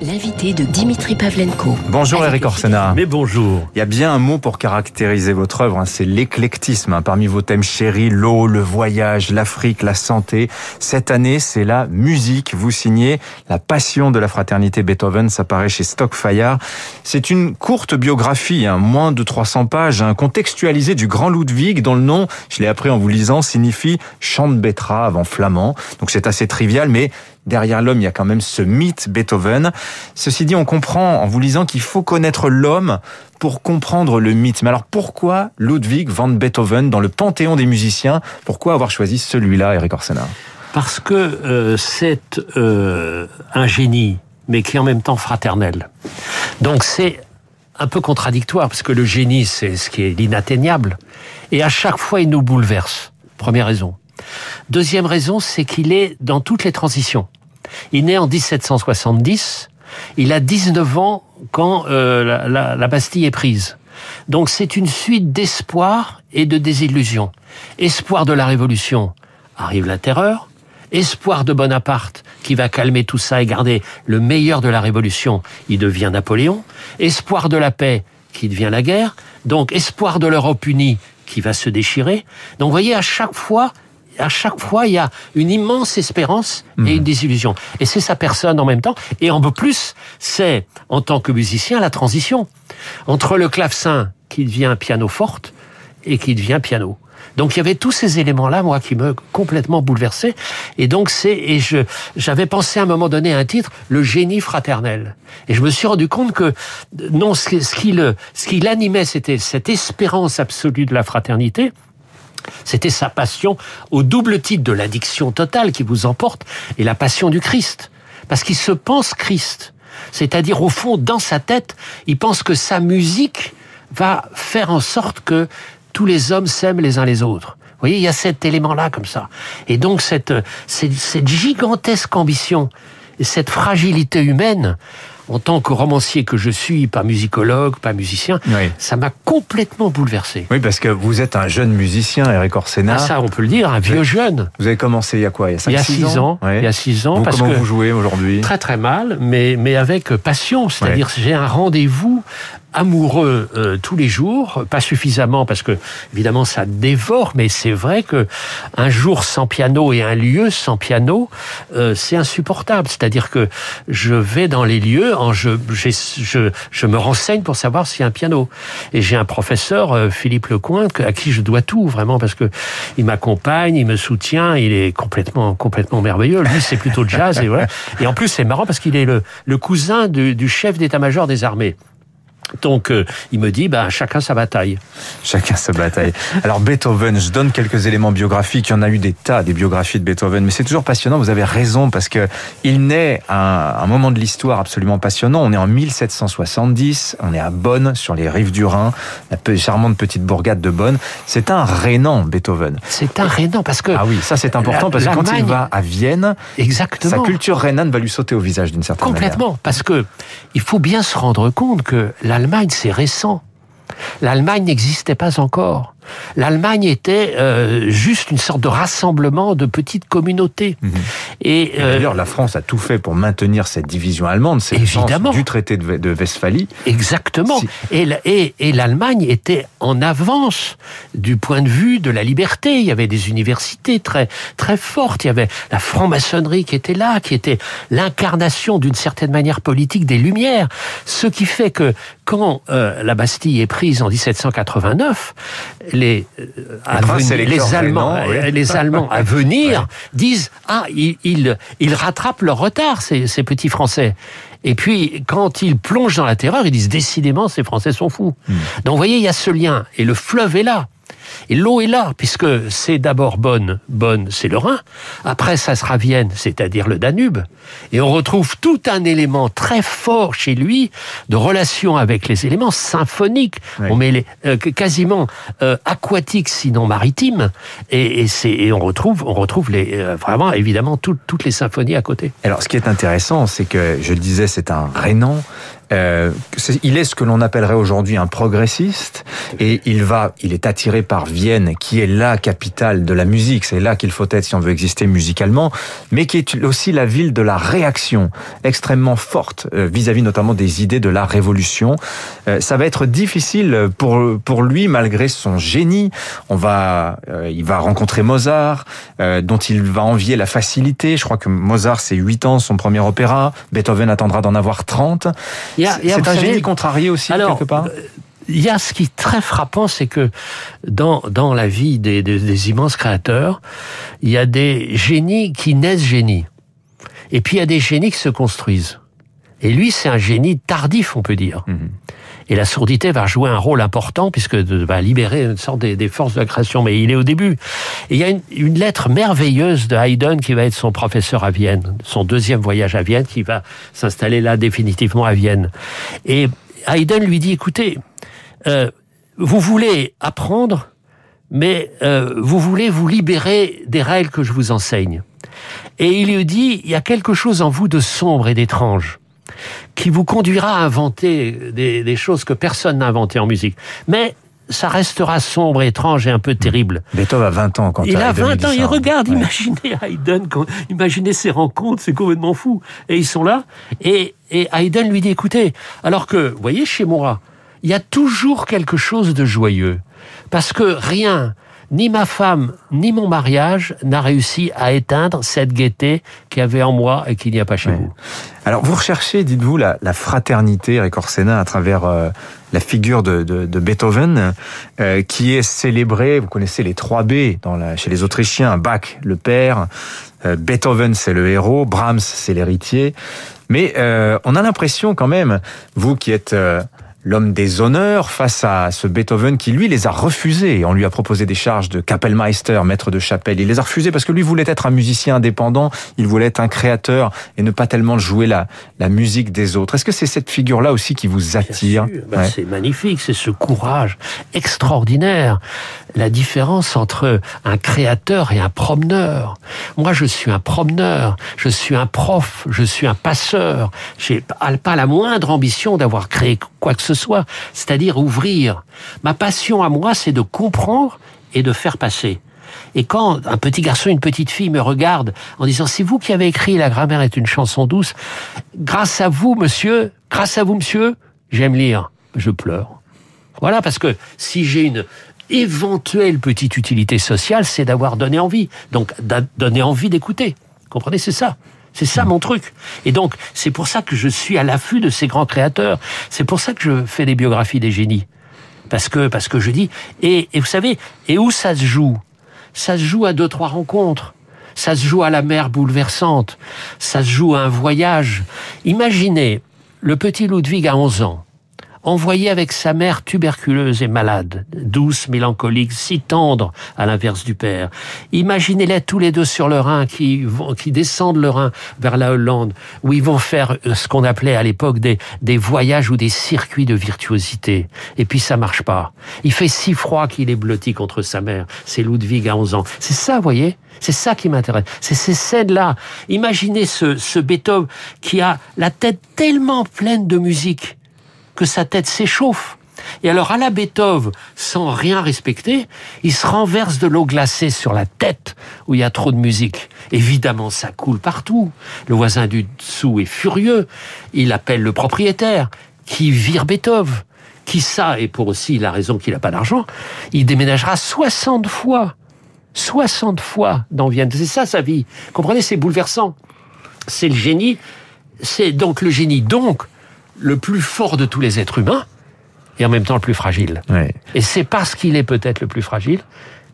L'invité de Dimitri Pavlenko. Bonjour Eric Orsena. Mais bonjour. Il y a bien un mot pour caractériser votre œuvre, hein, c'est l'éclectisme. Hein. Parmi vos thèmes chéris, l'eau, le voyage, l'Afrique, la santé. Cette année, c'est la musique. Vous signez La passion de la fraternité Beethoven, ça paraît chez Stockfire. C'est une courte biographie, hein, moins de 300 pages, hein, contextualisée du grand Ludwig, dont le nom, je l'ai appris en vous lisant, signifie champ de betterave en flamand. Donc c'est assez trivial, mais derrière l'homme, il y a quand même ce mythe Beethoven. Ceci dit, on comprend en vous lisant qu'il faut connaître l'homme pour comprendre le mythe. Mais alors pourquoi Ludwig van Beethoven dans le panthéon des musiciens Pourquoi avoir choisi celui-là, Eric Orsena? Parce que euh, c'est euh, un génie, mais qui est en même temps fraternel. Donc c'est un peu contradictoire, parce que le génie, c'est ce qui est l'inatteignable. Et à chaque fois, il nous bouleverse. Première raison. Deuxième raison, c'est qu'il est dans toutes les transitions. Il naît en 1770, il a 19 ans quand euh, la, la, la Bastille est prise. Donc c'est une suite d'espoir et de désillusion. Espoir de la Révolution, arrive la terreur. Espoir de Bonaparte, qui va calmer tout ça et garder le meilleur de la Révolution, il devient Napoléon. Espoir de la paix, qui devient la guerre. Donc espoir de l'Europe unie, qui va se déchirer. Donc vous voyez, à chaque fois, à chaque fois, il y a une immense espérance et une désillusion. Et c'est sa personne en même temps. Et en plus, c'est, en tant que musicien, la transition entre le clavecin qui devient piano forte et qui devient piano. Donc il y avait tous ces éléments-là, moi, qui me complètement bouleversaient. Et donc c'est et je j'avais pensé à un moment donné à un titre, le génie fraternel. Et je me suis rendu compte que non, ce qui le ce qui l'animait, c'était cette espérance absolue de la fraternité. C'était sa passion au double titre de l'addiction totale qui vous emporte et la passion du Christ. Parce qu'il se pense Christ. C'est-à-dire, au fond, dans sa tête, il pense que sa musique va faire en sorte que tous les hommes s'aiment les uns les autres. Vous voyez, il y a cet élément-là comme ça. Et donc, cette, cette, gigantesque ambition et cette fragilité humaine, en tant que romancier que je suis, pas musicologue, pas musicien, oui. ça m'a complètement bouleversé. Oui, parce que vous êtes un jeune musicien, Eric Orsena. Ah, ça, on peut le dire, un vieux jeune. Vous avez commencé il y a quoi Il y a 5 Il y a 6 ans. Il y a 6 ans. Vous, parce comment que vous jouez aujourd'hui? Très très mal, mais, mais avec passion. C'est-à-dire j'ai un rendez-vous amoureux euh, tous les jours, pas suffisamment parce que évidemment ça dévore, mais c'est vrai que un jour sans piano et un lieu sans piano, euh, c'est insupportable. C'est-à-dire que je vais dans les lieux, en je, je, je me renseigne pour savoir s'il y a un piano. Et j'ai un professeur, euh, Philippe Lecoin, à qui je dois tout vraiment parce que il m'accompagne, il me soutient, il est complètement complètement merveilleux. Lui c'est plutôt jazz et voilà. Et en plus c'est marrant parce qu'il est le, le cousin du, du chef d'état-major des armées. Donc, euh, il me dit, bah, chacun sa bataille. Chacun sa bataille. Alors, Beethoven, je donne quelques éléments biographiques. Il y en a eu des tas, des biographies de Beethoven, mais c'est toujours passionnant. Vous avez raison, parce que il naît à un, moment de l'histoire absolument passionnant. On est en 1770, on est à Bonn, sur les rives du Rhin, la charmante petite bourgade de Bonn. C'est un Rénan, Beethoven. C'est un Rénan, parce que... Ah oui, ça c'est important, la, parce que quand il va à Vienne, exactement. sa culture rhénane va lui sauter au visage d'une certaine Complètement, manière. parce que il faut bien se rendre compte que l'Allemagne, c'est récent. L'Allemagne n'existait pas encore. L'Allemagne était euh, juste une sorte de rassemblement de petites communautés. Mmh. Et, et d'ailleurs, euh, la France a tout fait pour maintenir cette division allemande. C'est évidemment du traité de, de Westphalie. Exactement. Si... Et, et, et l'Allemagne était en avance du point de vue de la liberté. Il y avait des universités très très fortes. Il y avait la franc-maçonnerie qui était là, qui était l'incarnation d'une certaine manière politique des Lumières. Ce qui fait que quand euh, la Bastille est prise en 1789, les, euh, à venir, les, Allemands, oui. les Allemands à venir ouais. disent ah ils, ils, ils rattrapent leur retard ces, ces petits Français. Et puis, quand ils plongent dans la terreur, ils disent décidément, ces Français sont fous. Hmm. Mm. Donc, vous voyez, il y a ce lien. Et le fleuve est là. Et l'eau est là, puisque c'est d'abord Bonn. Bonn, c'est le Rhin. Après, ça sera Vienne, c'est-à-dire le Danube. Et on retrouve tout un élément très fort chez lui de relation avec les éléments symphoniques. Oui. On met les, euh, quasiment euh, aquatiques, sinon maritimes. Et, et, et, on retrouve, on retrouve les, euh, vraiment, évidemment, tout, toutes les symphonies à côté. Alors, ce qui est intéressant, c'est que, je le disais, c'est un Rénan Euh, il est ce que l'on appellerait aujourd'hui un progressiste et il va, il est attiré par Vienne, qui est la capitale de la musique. C'est là qu'il faut être si on veut exister musicalement, mais qui est aussi la ville de la réaction extrêmement forte euh, vis-à-vis notamment des idées de la révolution. Euh, ça va être difficile pour pour lui malgré son génie. On va, il va rencontrer Mozart, dont il va envier la facilité. Je crois que Mozart c'est 8 ans son premier opéra. Beethoven attendra d'en avoir 30. C'est un génie contrarié aussi, quelque part euh, il y a ce qui est très frappant, c'est que dans, dans la vie des, des, immenses créateurs, il y a des génies qui naissent génies. Et puis il y a des génies qui se construisent. Et lui, c'est un génie tardif, on peut dire. Mhm. Et la sourdité va jouer un rôle important puisque va libérer une sorte des, forces de la création. Mais il est au début. Et il y a une, lettre merveilleuse de Haydn qui va être son professeur à Vienne, son deuxième voyage à Vienne, qui va s'installer là définitivement à Vienne. Et Haydn lui dit, écoutez, euh, vous voulez apprendre, mais euh, vous voulez vous libérer des règles que je vous enseigne. Et il lui dit, il y a quelque chose en vous de sombre et d'étrange qui vous conduira à inventer des, choses que personne n'a inventées en musique. Mais ça restera sombre, étrange et un peu terrible. Beethoven a 20 ans quand il a 20 ans, il regarde, imaginez Haydn, imaginez ses rencontres, c'est complètement fou. Et ils sont là, et, et Haydn lui dit, écoutez, alors que, vous voyez, chez moi, il y a toujours quelque chose de joyeux. Parce que rien, ni ma femme, ni mon mariage n'a réussi à éteindre cette gaieté qu'il y avait en moi et qu'il n'y a pas chez vous. Alors, vous recherchez, dites-vous, la, la fraternité, Eric Orsena, à travers euh, la figure de, de, de Beethoven, euh, qui est célébrée, vous connaissez les trois B dans la, chez les Autrichiens, Bach, le père, euh, Beethoven, c'est le héros, Brahms, c'est l'héritier. Mais on a l'impression quand même, vous qui êtes l'homme des honneurs face à ce Beethoven qui, lui, les a refusés. On lui a proposé des charges de Kapellmeister, maître de chapelle. Il les a refusés parce que lui voulait être un musicien indépendant, il voulait être un créateur et ne pas tellement jouer la, la musique des autres. Est-ce que c'est cette figure-là aussi qui vous attire ben, C'est magnifique, c'est ce courage extraordinaire. La différence entre un créateur et un promeneur. Moi, je suis un promeneur, je suis un prof, je suis un passeur. J'ai pas la moindre ambition d'avoir créé quoi que ce soit, c'est-à-dire ouvrir. Ma passion à moi, c'est de comprendre et de faire passer. Et quand un petit garçon, une petite fille me regarde en disant c'est vous qui avez écrit La grammaire est une chanson douce, grâce à vous, monsieur, grâce à vous, monsieur, j'aime lire, je pleure. Voilà, parce que si j'ai une éventuelle petite utilité sociale, c'est d'avoir donné envie. Donc, donner envie d'écouter. Comprenez, c'est ça. C'est ça mon truc. Et donc, c'est pour ça que je suis à l'affût de ces grands créateurs. C'est pour ça que je fais des biographies des génies. Parce que, parce que je dis, et, et vous savez, et où ça se joue? Ça se joue à deux, trois rencontres. Ça se joue à la mer bouleversante. Ça se joue à un voyage. Imaginez le petit Ludwig à 11 ans envoyé avec sa mère tuberculeuse et malade, douce, mélancolique, si tendre à l'inverse du père. Imaginez-les tous les deux sur le Rhin, qui, vont, qui descendent le Rhin vers la Hollande, où ils vont faire euh, ce qu'on appelait à l'époque des, des voyages ou des circuits de virtuosité. Et puis ça marche pas. Il fait si froid qu'il est blotti contre sa mère. C'est Ludwig à 11 ans. C'est ça, voyez? C'est ça qui m'intéresse. C'est ces scènes-là. Imaginez ce, ce Beethoven qui a la tête tellement pleine de musique que sa tête s'échauffe. Et alors, à la Beethoven, sans rien respecter, il se renverse de l'eau glacée sur la tête où il y a trop de musique. Évidemment, ça coule partout. Le voisin du dessous est furieux. Il appelle le propriétaire qui vire Beethoven. Qui ça, et pour aussi la raison qu'il n'a pas d'argent, il déménagera 60 fois. 60 fois dans Vienne. C'est ça sa vie. Comprenez, c'est bouleversant. C'est le génie. C'est donc le génie. Donc, le plus fort de tous les êtres humains et en même temps le plus fragile. Et c'est parce qu'il est peut-être le plus fragile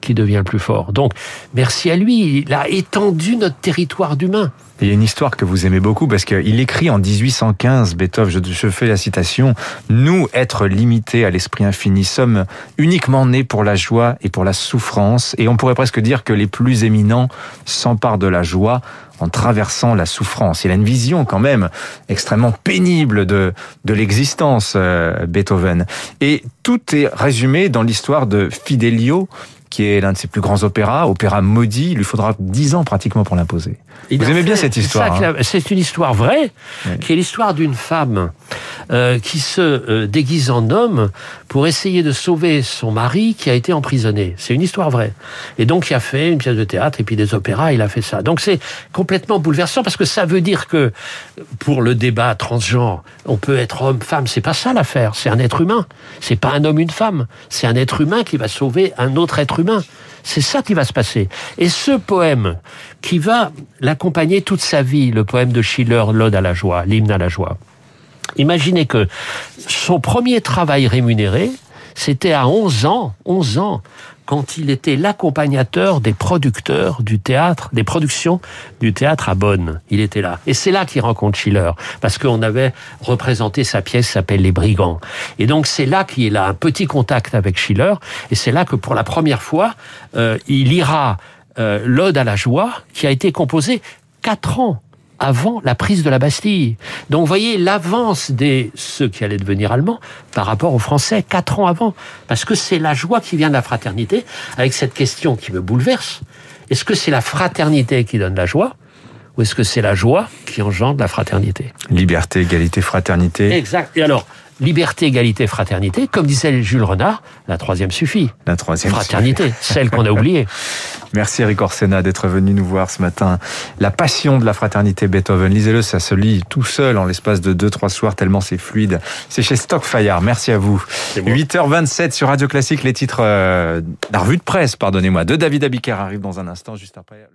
qu'il devient le plus fort. Donc, merci à lui, il a étendu notre territoire d'humain. Il y a une histoire que vous aimez beaucoup parce qu'il écrit en 1815, Beethoven, je, fais la citation, Nous, êtres limités à l'esprit infini, sommes uniquement nés pour la joie et pour la souffrance, et on pourrait presque dire que les plus éminents s'emparent de la joie en traversant la souffrance. Il a une vision quand même extrêmement pénible de, de l'existence, euh, Beethoven. Et tout est résumé dans l'histoire de Fidelio, qui est l'un de ses plus grands opéras, opéra maudit. Il lui faudra dix ans pratiquement pour l'imposer. Vous aimez bien cette histoire hein C'est une histoire vraie, qui est l'histoire d'une femme euh, qui se euh, déguise en homme pour essayer de sauver son mari qui a été emprisonné. C'est une histoire vraie. Et donc il a fait une pièce de théâtre et puis des opéras, il a fait ça. Donc c'est complètement bouleversant parce que ça veut dire que pour le débat transgenre, on peut être homme, femme. C'est pas ça l'affaire. C'est un être humain. C'est pas un homme, une femme. C'est un être humain qui va sauver un autre être humain. C'est ça qui va se passer. Et ce poème, qui va l'accompagner toute sa vie, le poème de Schiller, l'Ode à la joie, l'hymne à la joie. Imaginez que son premier travail rémunéré, c'était à 11 ans, 11 ans, quand il était l'accompagnateur des producteurs du théâtre, des productions du théâtre à Bonn. Il était là. Et c'est là qu'il rencontre Schiller, parce qu'on avait représenté sa pièce s'appelle Les Brigands. Et donc c'est là qu'il a un petit contact avec Schiller, et c'est là que pour la première fois, euh, il ira euh, l'Ode à la joie, qui a été composée quatre ans avant la prise de la Bastille. Donc vous voyez l'avance des ceux qui allaient devenir allemands par rapport aux Français quatre ans avant, parce que c'est la joie qui vient de la fraternité, avec cette question qui me bouleverse. Est-ce que c'est la fraternité qui donne la joie ou est-ce que c'est la joie qui engendre la fraternité? Liberté, égalité, fraternité. Exact. Et alors, liberté, égalité, fraternité, comme disait Jules Renard, la troisième suffit. La troisième Fraternité, celle qu'on a oubliée. Merci Eric Orsena d'être venu nous voir ce matin. La passion de la fraternité Beethoven. Lisez-le, ça se lit tout seul en l'espace de 2-3 soirs, tellement c'est fluide. C'est chez Stock Fayard. Merci à vous. 8h27 sur Radio Classique, les titres, euh, la revue de presse, pardonnez-moi, de David Abiker arrivent dans un instant, juste après.